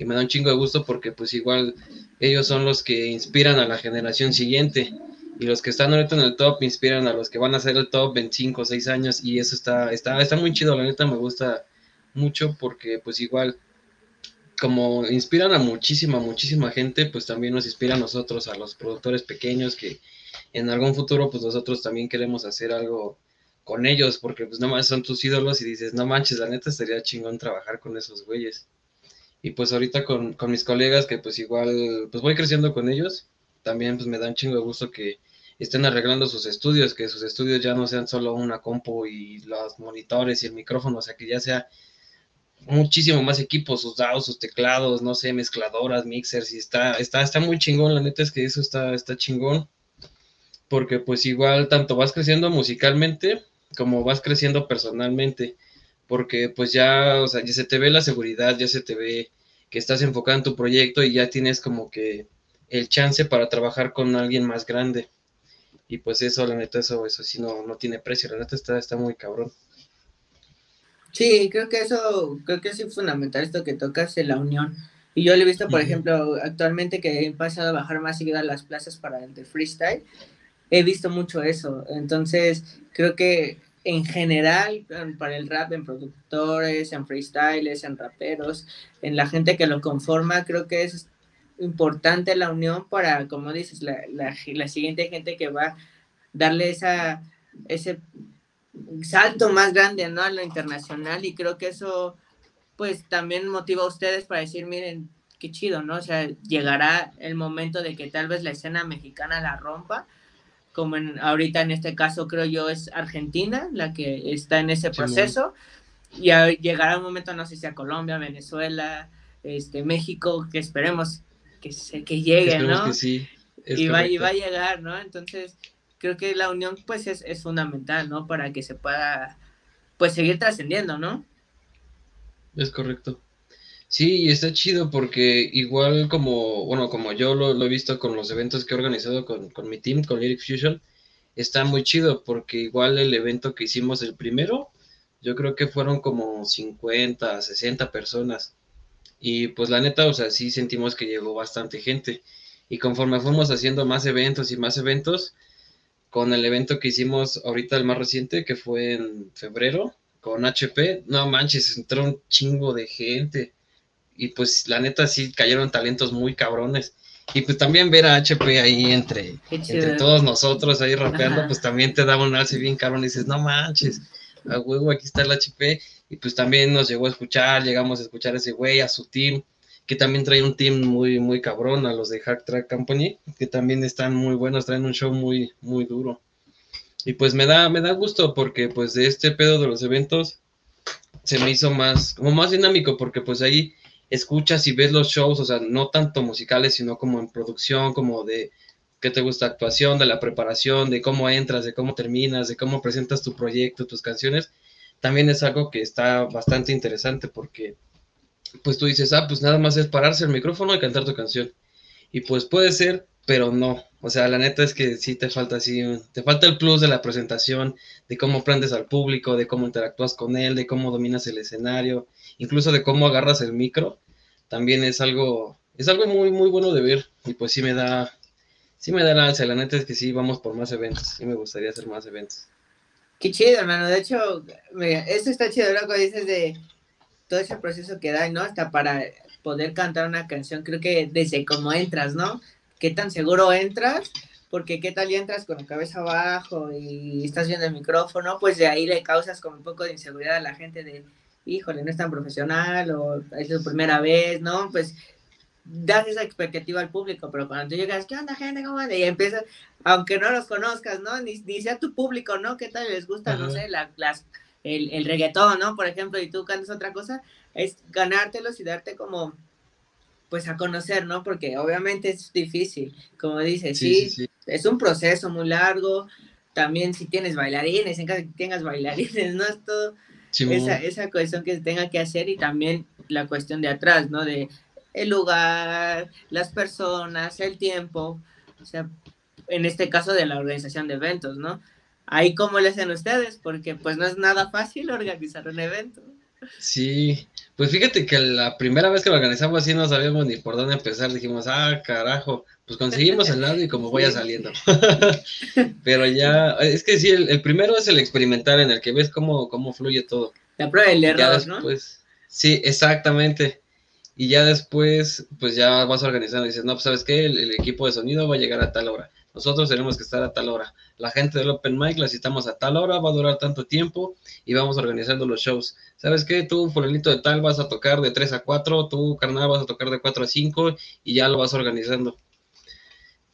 que me da un chingo de gusto porque pues igual ellos son los que inspiran a la generación siguiente. Y los que están ahorita en el top inspiran a los que van a ser el top en 5 o 6 años. Y eso está, está, está muy chido, la neta me gusta mucho porque pues igual como inspiran a muchísima, muchísima gente, pues también nos inspira a nosotros, a los productores pequeños que en algún futuro pues nosotros también queremos hacer algo con ellos. Porque pues nomás son tus ídolos y dices, no manches, la neta estaría chingón trabajar con esos güeyes. Y pues ahorita con, con mis colegas que pues igual pues voy creciendo con ellos, también pues me da un chingo de gusto que estén arreglando sus estudios, que sus estudios ya no sean solo una compu y los monitores y el micrófono, o sea, que ya sea muchísimo más equipos, sus dados, sus teclados, no sé, mezcladoras, mixers, y está, está, está muy chingón, la neta es que eso está, está chingón, porque pues igual tanto vas creciendo musicalmente como vas creciendo personalmente, porque pues ya, o sea, ya se te ve la seguridad, ya se te ve que estás enfocado en tu proyecto y ya tienes como que el chance para trabajar con alguien más grande. Y pues eso, la neta, eso, eso sí no, no tiene precio, la neta está, está muy cabrón. Sí, creo que eso, creo que es fundamental esto que tocas en la unión. Y yo lo he visto, por ejemplo, actualmente que he pasado a bajar más seguido a las plazas para el de freestyle, he visto mucho eso. Entonces, creo que en general, para el rap, en productores, en freestyles, en raperos, en la gente que lo conforma, creo que es importante la unión para, como dices, la, la, siguiente gente que va a darle esa, ese salto más grande, ¿no? A lo internacional y creo que eso, pues, también motiva a ustedes para decir, miren, qué chido, ¿no? O sea, llegará el momento de que tal vez la escena mexicana la rompa, como en, ahorita en este caso creo yo es Argentina la que está en ese proceso, y llegará un momento, no sé si a Colombia, Venezuela, este, México, que esperemos que, se, que llegue, ¿no? Que sí, y, va, y va a llegar, ¿no? Entonces, creo que la unión, pues, es, es fundamental, ¿no? Para que se pueda, pues, seguir trascendiendo, ¿no? Es correcto. Sí, y está chido porque igual como, bueno, como yo lo, he visto con los eventos que he organizado con, con, mi team, con Lyric Fusion, está muy chido porque igual el evento que hicimos el primero, yo creo que fueron como 50, 60 personas. Y pues la neta, o sea, sí sentimos que llegó bastante gente. Y conforme fuimos haciendo más eventos y más eventos, con el evento que hicimos ahorita, el más reciente, que fue en febrero, con HP, no manches, entró un chingo de gente. Y pues la neta sí cayeron talentos muy cabrones. Y pues también ver a HP ahí entre, entre todos nosotros ahí rapeando, pues también te da un alce bien cabrón y dices, no manches, a huevo, aquí está el HP y pues también nos llegó a escuchar, llegamos a escuchar a ese güey, a su team, que también trae un team muy, muy cabrón, a los de Hack Track Company, que también están muy buenos, traen un show muy, muy duro. Y pues me da, me da gusto porque pues de este pedo de los eventos se me hizo más, como más dinámico, porque pues ahí escuchas y ves los shows, o sea, no tanto musicales, sino como en producción, como de qué te gusta actuación, de la preparación, de cómo entras, de cómo terminas, de cómo presentas tu proyecto, tus canciones también es algo que está bastante interesante porque pues tú dices, ah, pues nada más es pararse el micrófono y cantar tu canción. Y pues puede ser, pero no. O sea, la neta es que sí te falta así, te falta el plus de la presentación, de cómo aprendes al público, de cómo interactúas con él, de cómo dominas el escenario, incluso de cómo agarras el micro. También es algo, es algo muy, muy bueno de ver. Y pues sí me da, sí me da la alza. La neta es que sí, vamos por más eventos. Sí me gustaría hacer más eventos. Qué chido, hermano. De hecho, mira, esto está chido, loco. Dices de todo ese proceso que da, ¿no? Hasta para poder cantar una canción, creo que desde cómo entras, ¿no? ¿Qué tan seguro entras? Porque qué tal y entras con la cabeza abajo y estás viendo el micrófono, pues de ahí le causas como un poco de inseguridad a la gente de, híjole, no es tan profesional o es su primera vez, ¿no? Pues das esa expectativa al público, pero cuando tú llegas, ¿qué onda, gente? ¿Cómo anda? Y empiezas, aunque no los conozcas, ¿no? Ni, ni sea tu público, ¿no? ¿Qué tal les gusta, no sé, la, las, el, el reggaetón, ¿no? Por ejemplo, y tú cantas otra cosa, es ganártelos y darte como, pues a conocer, ¿no? Porque obviamente es difícil, como dices, sí, es un proceso muy largo, también si tienes bailarines, en caso de que tengas bailarines, ¿no? Es todo esa, esa cuestión que se tenga que hacer y también la cuestión de atrás, ¿no? De el lugar, las personas, el tiempo, o sea, en este caso de la organización de eventos, ¿no? Ahí cómo le hacen ustedes, porque pues no es nada fácil organizar un evento. Sí, pues fíjate que la primera vez que lo organizamos así no sabíamos ni por dónde empezar, dijimos, ah, carajo, pues conseguimos el lado y como vaya saliendo. Pero ya, es que sí, el, primero es el experimentar en el que ves cómo, cómo fluye todo. La prueba del error, ¿no? Sí, exactamente. Y ya después, pues ya vas organizando y dices, no, pues sabes qué, el equipo de sonido va a llegar a tal hora nosotros tenemos que estar a tal hora. La gente del Open Mic la citamos a tal hora, va a durar tanto tiempo y vamos organizando los shows. ¿Sabes qué? Tú, fulanito de tal, vas a tocar de 3 a 4, tú, carnal, vas a tocar de 4 a 5 y ya lo vas organizando.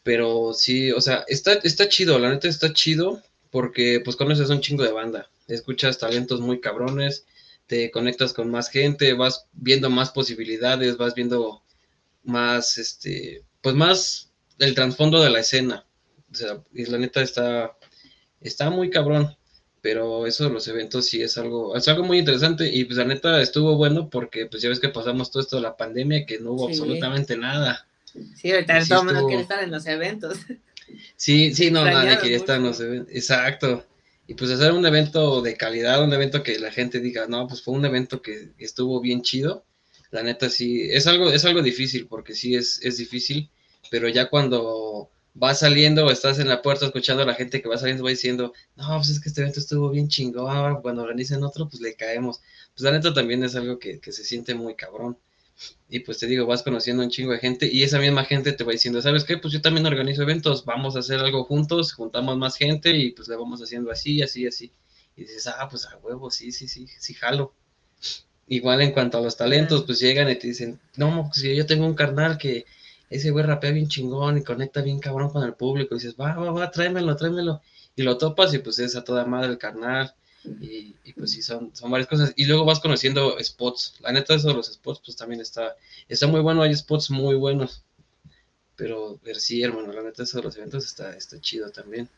Pero sí, o sea, está, chido, la neta está chido porque pues conoces un chingo de banda, escuchas talentos muy cabrones, te conectas con más gente, vas viendo más posibilidades, vas viendo más, este, pues más el trasfondo de la escena. O sea, y la neta está, está muy cabrón. Pero eso de los eventos sí es algo, es algo muy interesante. Y pues la neta estuvo bueno porque pues ya ves que pasamos todo esto de la pandemia que no hubo absolutamente nada. Sí, ahorita todo el mundo quiere estar en los eventos. Sí, sí, no, nadie quería estar en los eventos. Exacto. Y pues hacer un evento de calidad, un evento que la gente diga, no, pues fue un evento que estuvo bien chido. La neta sí, es algo, es algo difícil porque sí es, es difícil pero ya cuando vas saliendo o estás en la puerta escuchando a la gente que va saliendo, va diciendo, no, pues es que este evento estuvo bien chingón, cuando organicen otro, pues le caemos. Pues la neta también es algo que, se siente muy cabrón. Y pues te digo, vas conociendo un chingo de gente y esa misma gente te va diciendo, ¿sabes qué? Pues yo también organizo eventos, vamos a hacer algo juntos, juntamos más gente y pues le vamos haciendo así, así, así. Y dices, ah, pues a huevo, sí, sí, sí, sí, jalo. Igual en cuanto a los talentos, pues llegan y te dicen, no, si yo tengo un carnal que, ese güey rapea bien chingón y conecta bien cabrón con el público. Y dices, va, va, va, tráemelo, tráemelo. Y lo topas y pues es a toda madre el carnal. Y, pues sí, son, son varias cosas. Y luego vas conociendo spots. La neta, eso de los spots, pues también está, está muy bueno. Hay spots muy buenos. Pero, ver sí, hermano, la neta, eso de los eventos está, está chido también.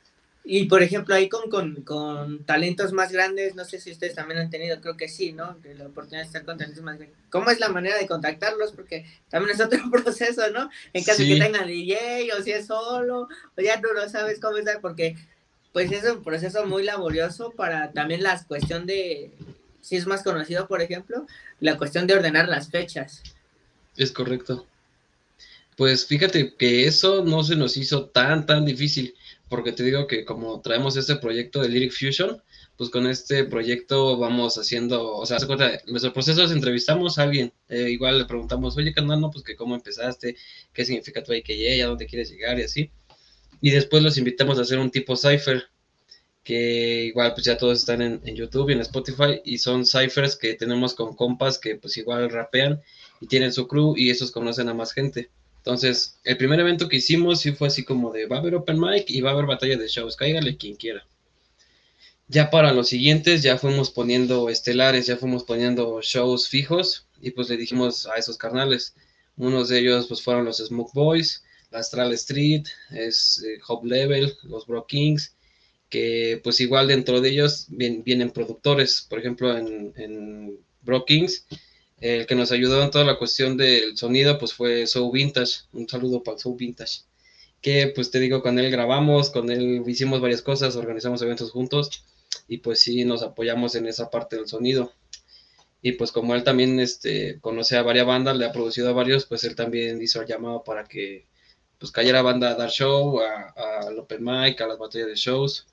Y por ejemplo, ahí con, con, con, talentos más grandes, no sé si ustedes también han tenido, creo que sí, ¿no? la oportunidad de estar con talentos más grandes. ¿Cómo es la manera de contactarlos? Porque también es otro proceso, ¿no? En caso de que tengan DJ o si es solo, o ya tú no sabes cómo estar, porque pues es un proceso muy laborioso para también la cuestión de, si es más conocido, por ejemplo, la cuestión de ordenar las fechas. Es correcto. Pues fíjate que eso no se nos hizo tan, tan difícil porque te digo que como traemos este proyecto de Lyric Fusion, pues con este proyecto vamos haciendo, o sea, nuestro proceso es entrevistamos a alguien, eh, igual le preguntamos, oye, canal, no, pues que cómo empezaste, qué significa tu IKJ, a dónde quieres llegar y así. Y después los invitamos a hacer un tipo cipher, que igual pues ya todos están en, en YouTube y en Spotify, y son ciphers que tenemos con compas que pues igual rapean y tienen su crew y esos conocen a más gente. Entonces, el primer evento que hicimos sí fue así como de, va a haber open mic y va a haber batalla de shows, cáigale quien quiera. Ya para los siguientes ya fuimos poniendo estelares, ya fuimos poniendo shows fijos y pues le dijimos a esos carnales, unos de ellos pues fueron los Smoke Boys, la Astral Street, es eh, Hop Level, los Bro Kings, que pues igual dentro de ellos vienen productores, por ejemplo en, en Bro Kings el que nos ayudó en toda la cuestión del sonido, pues fue Soul Vintage. Un saludo para Soul Vintage. Que pues te digo, con él grabamos, con él hicimos varias cosas, organizamos eventos juntos y pues sí nos apoyamos en esa parte del sonido. Y pues como él también este, conoce a varias bandas, le ha producido a varios, pues él también hizo el llamado para que pues cayera banda a dar show, a, a Open Mic, a las batallas de shows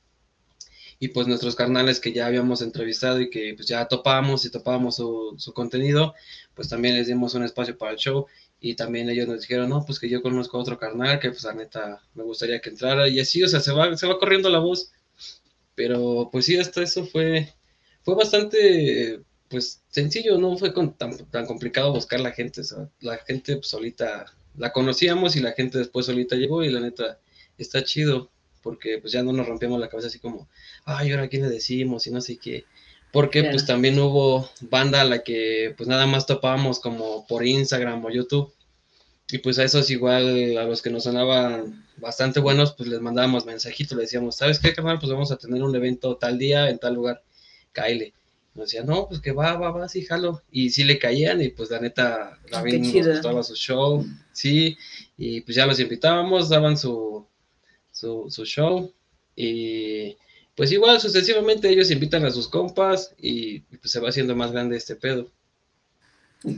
y pues nuestros carnales que ya habíamos entrevistado y que pues ya topábamos y topábamos su, contenido, pues también les dimos un espacio para el show. Y también ellos nos dijeron, no, pues que yo conozco a otro carnal que pues la neta me gustaría que entrara y así, o sea, se va, se va corriendo la voz, pero pues sí, hasta eso fue, fue bastante, pues sencillo, no fue tan, tan complicado buscar la gente, la gente pues, solita, la conocíamos y la gente después solita llegó y la neta está chido. Porque pues ya no nos rompíamos la cabeza así como, ay, ahora quién le decimos y no sé qué. Porque pues también hubo banda a la que pues nada más topábamos como por Instagram o YouTube. Y pues a esos igual, a los que nos sonaban bastante buenos, pues les mandábamos mensajitos, le decíamos, ¿sabes qué, carnal? Pues vamos a tener un evento tal día, en tal lugar, Kyle. Nos decía, no, pues que va, va, va, sí, jalo. Y sí le caían y pues la neta, la bien nos gustaba su show, sí. Y pues ya los invitábamos, daban su, su, show. Y pues igual sucesivamente ellos invitan a sus compas y, pues se va haciendo más grande este pedo.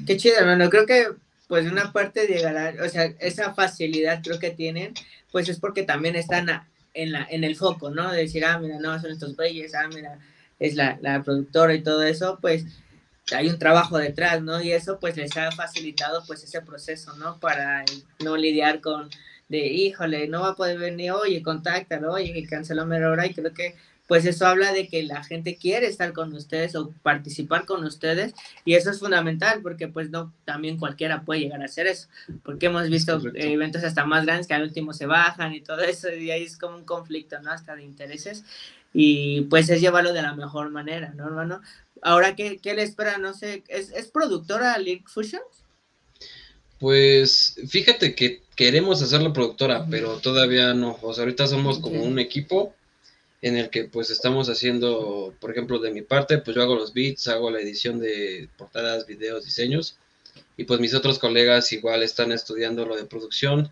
Qué chido, hermano. Creo que pues una parte llegará, o sea, esa facilidad creo que tienen, pues es porque también están en, la, en el foco, ¿no? De decir, ah, mira, no, son estos güeyes, ah, mira, es la, la productora y todo eso, pues hay un trabajo detrás, ¿no? Y eso pues les ha facilitado pues ese proceso, ¿no? Para no lidiar con de, híjole, no va a poder venir, oye, contáctalo, oye, canceló hora y creo que pues eso habla de que la gente quiere estar con ustedes o participar con ustedes y eso es fundamental porque pues no, también cualquiera puede llegar a hacer eso, porque hemos visto eventos hasta más grandes que al último se bajan y todo eso y ahí es como un conflicto, ¿no? Hasta de intereses y pues es llevarlo de la mejor manera, ¿no, hermano? Ahora, ¿qué, qué le espera? No sé, ¿es, es productora League Fusion? Pues fíjate que queremos hacerlo productora, pero todavía no. O sea, ahorita somos como un equipo en el que pues estamos haciendo, por ejemplo, de mi parte, pues yo hago los beats, hago la edición de portadas, videos, diseños, y pues mis otros colegas igual están estudiando lo de producción,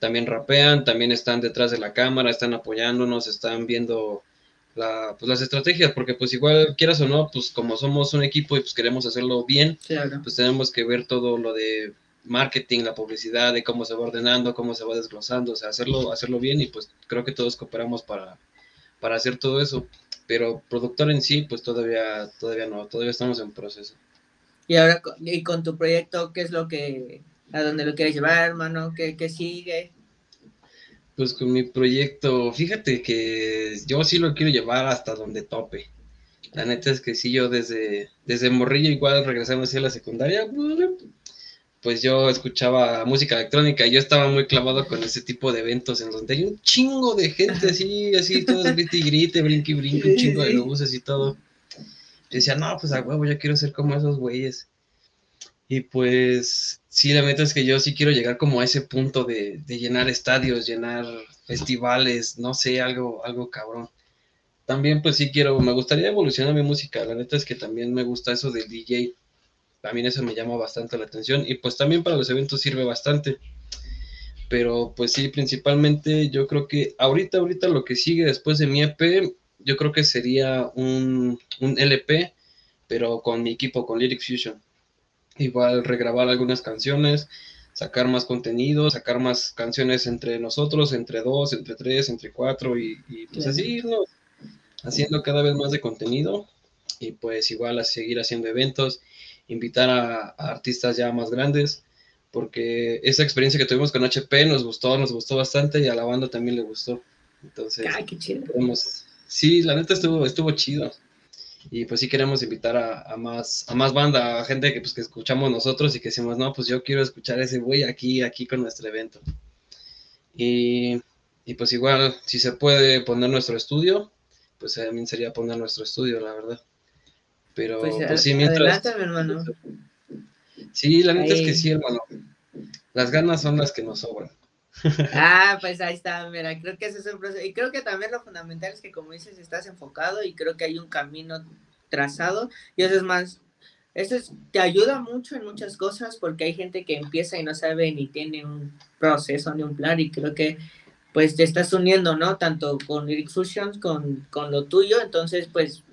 también rapean, también están detrás de la cámara, están apoyándonos, están viendo la, pues las estrategias, porque pues igual quieras o no, pues como somos un equipo y pues queremos hacerlo bien, pues tenemos que ver todo lo de marketing, la publicidad, de cómo se va ordenando, cómo se va desglosando, o sea, hacerlo, hacerlo bien y pues creo que todos cooperamos para, para hacer todo eso. Pero productor en sí, pues todavía, todavía no, todavía estamos en proceso. Y ahora, y con tu proyecto, ¿qué es lo que, a dónde lo quieres llevar, hermano? ¿Qué, qué sigue? Pues con mi proyecto, fíjate que yo sí lo quiero llevar hasta donde tope. La neta es que sí, yo desde, desde morrillo igual regresamos hacia la secundaria, pues yo escuchaba música electrónica y yo estaba muy clavado con ese tipo de eventos en donde hay un chingo de gente así, así, todos grite y grite, brinque y brinque, un chingo de luces y todo. Y decía, no, pues a huevo, yo quiero ser como esos güeyes. Y pues sí, la meta es que yo sí quiero llegar como a ese punto de, de llenar estadios, llenar festivales, no sé, algo, algo cabrón. También pues sí quiero, me gustaría evolucionar mi música, la neta es que también me gusta eso del DJ también eso me llama bastante la atención y pues también para los eventos sirve bastante. Pero pues sí, principalmente yo creo que ahorita, ahorita lo que sigue después de mi EP, yo creo que sería un, un LP, pero con mi equipo, con Lyric Fusion. Igual regrabar algunas canciones, sacar más contenido, sacar más canciones entre nosotros, entre dos, entre tres, entre cuatro y, pues así haciendo cada vez más de contenido y pues igual a seguir haciendo eventos invitar a, artistas ya más grandes, porque esa experiencia que tuvimos con HP nos gustó, nos gustó bastante y a la banda también le gustó. Entonces, Ay, qué chido. sí, la neta estuvo, estuvo chido. Y pues sí queremos invitar a, más, a más banda, a gente que, pues, que escuchamos nosotros y que decimos, no, pues yo quiero escuchar ese güey aquí, aquí con nuestro evento. Y, y pues igual, si se puede poner nuestro estudio, pues también sería poner nuestro estudio, la verdad. Pero pues, pues sí, mientras. hermano. Sí, la neta es que sí, hermano. Las ganas son las que nos sobran. Ah, pues ahí está, mira, creo que ese es un proceso. Y creo que también lo fundamental es que, como dices, estás enfocado y creo que hay un camino trazado. Y eso es más, eso te ayuda mucho en muchas cosas porque hay gente que empieza y no sabe ni tiene un proceso ni un plan. Y creo que, pues, te estás uniendo, ¿no? Tanto con Lyric Fusions, con, con lo tuyo. Entonces, pues,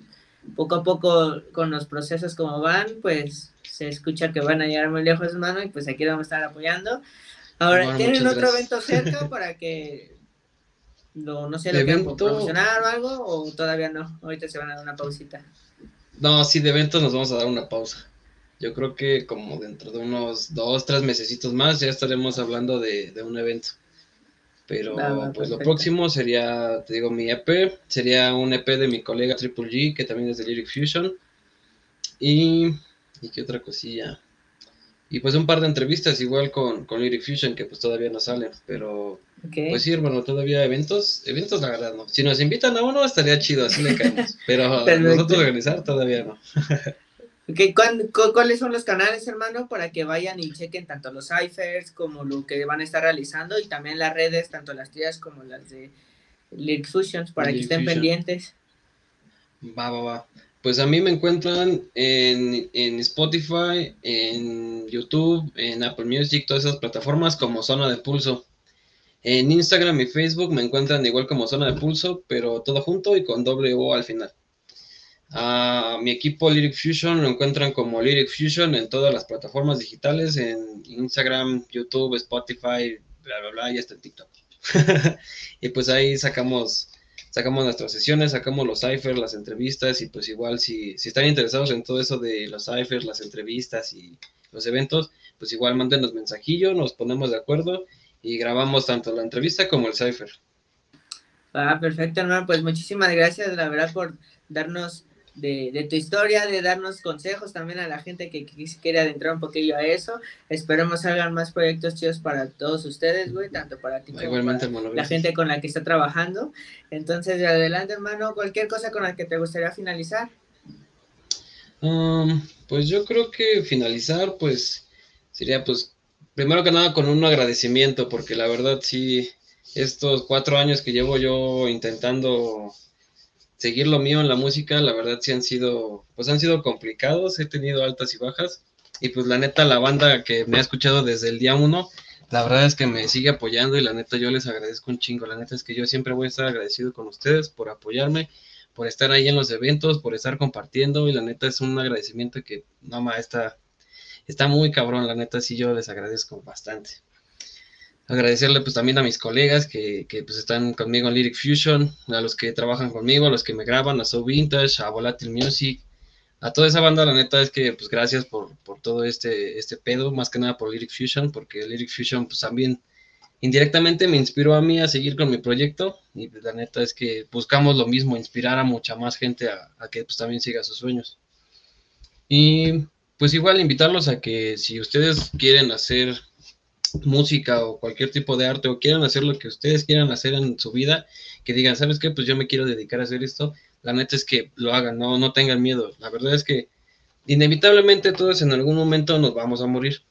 poco a poco con los procesos como van, pues se escucha que van a llegar muy lejos, hermano, y pues aquí vamos a estar apoyando. Ahora, ¿tienen otro evento cerca para que lo, no sé, lo quieran promocionar o algo? ¿O todavía no? Ahorita se van a dar una pausita. No, sí, de eventos nos vamos a dar una pausa. Yo creo que como dentro de unos dos, tres mesecitos más ya estaremos hablando de, de un evento. Pero pues lo próximo sería, te digo, mi EP, sería un EP de mi colega Triple G, que también es de Lyric Fusion. Y, y qué otra cosilla. Y pues un par de entrevistas igual con, con Lyric Fusion que pues todavía no salen, pero pues sí, hermano, todavía eventos, eventos la verdad no. Si nos invitan a uno estaría chido, así le caemos, pero nosotros organizar todavía no. ¿Cuáles son los canales, hermano, para que vayan y chequen tanto los ciphers como lo que van a estar realizando y también las redes, tanto las tuyas como las de Lyric Fusions, para que estén pendientes? Va, va, va. Pues a mí me encuentran en, en, Spotify, en YouTube, en Apple Music, todas esas plataformas como Zona de Pulso. En Instagram y Facebook me encuentran igual como Zona de Pulso, pero todo junto y con doble O al final. A mi equipo Lyric Fusion lo encuentran como Lyric Fusion en todas las plataformas digitales, en Instagram, YouTube, Spotify, bla, bla, bla, y hasta en TikTok. y pues ahí sacamos, sacamos nuestras sesiones, sacamos los ciphers, las entrevistas, y pues igual si, si están interesados en todo eso de los ciphers, las entrevistas y los eventos, pues igual mándenos mensajillo, nos ponemos de acuerdo y grabamos tanto la entrevista como el cipher. Ah, perfecto, hermano. Pues muchísimas gracias, la verdad, por darnos de, tu historia, de darnos consejos también a la gente que, quiere adentrar un poquillo a eso. Esperemos salgan más proyectos chidos para todos ustedes, güey, tanto para ti como para la gente con la que está trabajando. Entonces, de adelante, hermano, cualquier cosa con la que te gustaría finalizar. Um, pues yo creo que finalizar, pues, sería, pues, primero que nada con un agradecimiento, porque la verdad sí, estos cuatro años que llevo yo intentando seguir lo mío en la música, la verdad sí han sido, pues han sido complicados, he tenido altas y bajas, y pues la neta la banda que me ha escuchado desde el día uno, la verdad es que me sigue apoyando y la neta yo les agradezco un chingo, la neta es que yo siempre voy a estar agradecido con ustedes por apoyarme, por estar ahí en los eventos, por estar compartiendo, y la neta es un agradecimiento que, no, ma, está, está muy cabrón, la neta sí yo les agradezco bastante agradecerle pues también a mis colegas que, que, pues están conmigo en Lyric Fusion, a los que trabajan conmigo, a los que me graban, a So Vintage, a Volatile Music, a toda esa banda, la neta es que pues gracias por, por todo este, este pedo, más que nada por Lyric Fusion, porque Lyric Fusion pues también indirectamente me inspiró a mí a seguir con mi proyecto y la neta es que buscamos lo mismo, inspirar a mucha más gente a, a que pues también siga sus sueños. Y pues igual invitarlos a que si ustedes quieren hacer música o cualquier tipo de arte o quieran hacer lo que ustedes quieran hacer en su vida, que digan, ¿sabes qué? Pues yo me quiero dedicar a hacer esto, la neta es que lo hagan, no, no tengan miedo. La verdad es que inevitablemente todos en algún momento nos vamos a morir.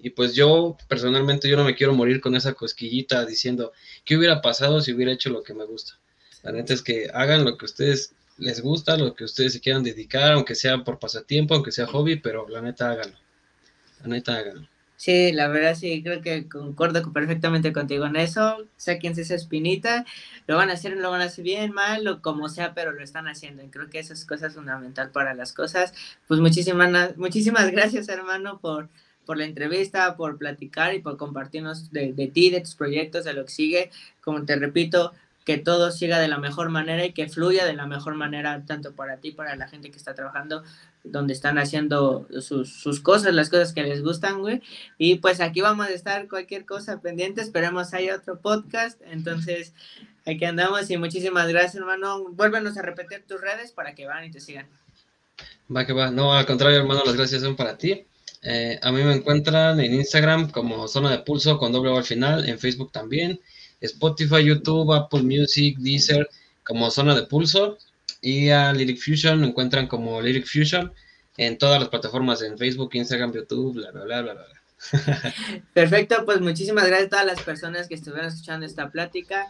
Y pues yo personalmente yo no me quiero morir con esa cosquillita diciendo, ¿qué hubiera pasado si hubiera hecho lo que me gusta? La neta es que hagan lo que ustedes les gusta, lo que ustedes se quieran dedicar, aunque sea por pasatiempo, aunque sea hobby, pero la neta háganlo. La neta háganlo. Sí, la verdad sí, creo que concuerdo perfectamente contigo en eso. Sáquense esa espinita, lo van a hacer, lo van a hacer bien, mal, o como sea, pero lo están haciendo. Y creo que eso es cosa fundamental para las cosas. Pues muchísimas, muchísimas gracias, hermano, por, por la entrevista, por platicar y por compartirnos de, de ti, de tus proyectos, de lo que sigue. Como te repito, que todo siga de la mejor manera y que fluya de la mejor manera, tanto para ti, para la gente que está trabajando, donde están haciendo sus, cosas, las cosas que les gustan, güey. Y pues aquí vamos a estar cualquier cosa pendiente, esperemos haya otro podcast, entonces aquí andamos y muchísimas gracias, hermano. Vuélvenos a repetir tus redes para que van y te sigan. Va que va, no, al contrario, hermano, las gracias son para ti. Eh, a mí me encuentran en Instagram como Zona de Pulso con doble al final, en Facebook también. Spotify, YouTube, Apple Music, Deezer, como Zona de Pulso. Y a Lyric Fusion lo encuentran como Lyric Fusion en todas las plataformas, en Facebook, Instagram, YouTube, bla, bla, bla, bla, bla. Perfecto, pues muchísimas gracias a todas las personas que estuvieron escuchando esta plática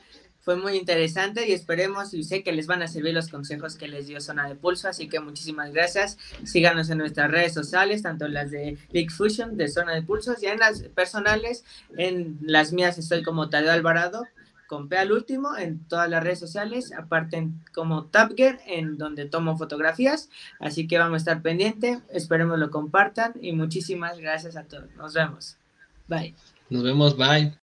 fue muy interesante y esperemos y sé que les van a servir los consejos que les dio Zona de Pulso, así que muchísimas gracias. Síganos en nuestras redes sociales, tanto las de Big Fusion, de Zona de Pulso, y en las personales, en las mías estoy como Tadeo Alvarado, con P al último, en todas las redes sociales, aparte como Tapger, en donde tomo fotografías, así que vamos a estar pendiente, esperemos lo compartan y muchísimas gracias a todos. Nos vemos. Bye. Nos vemos, bye.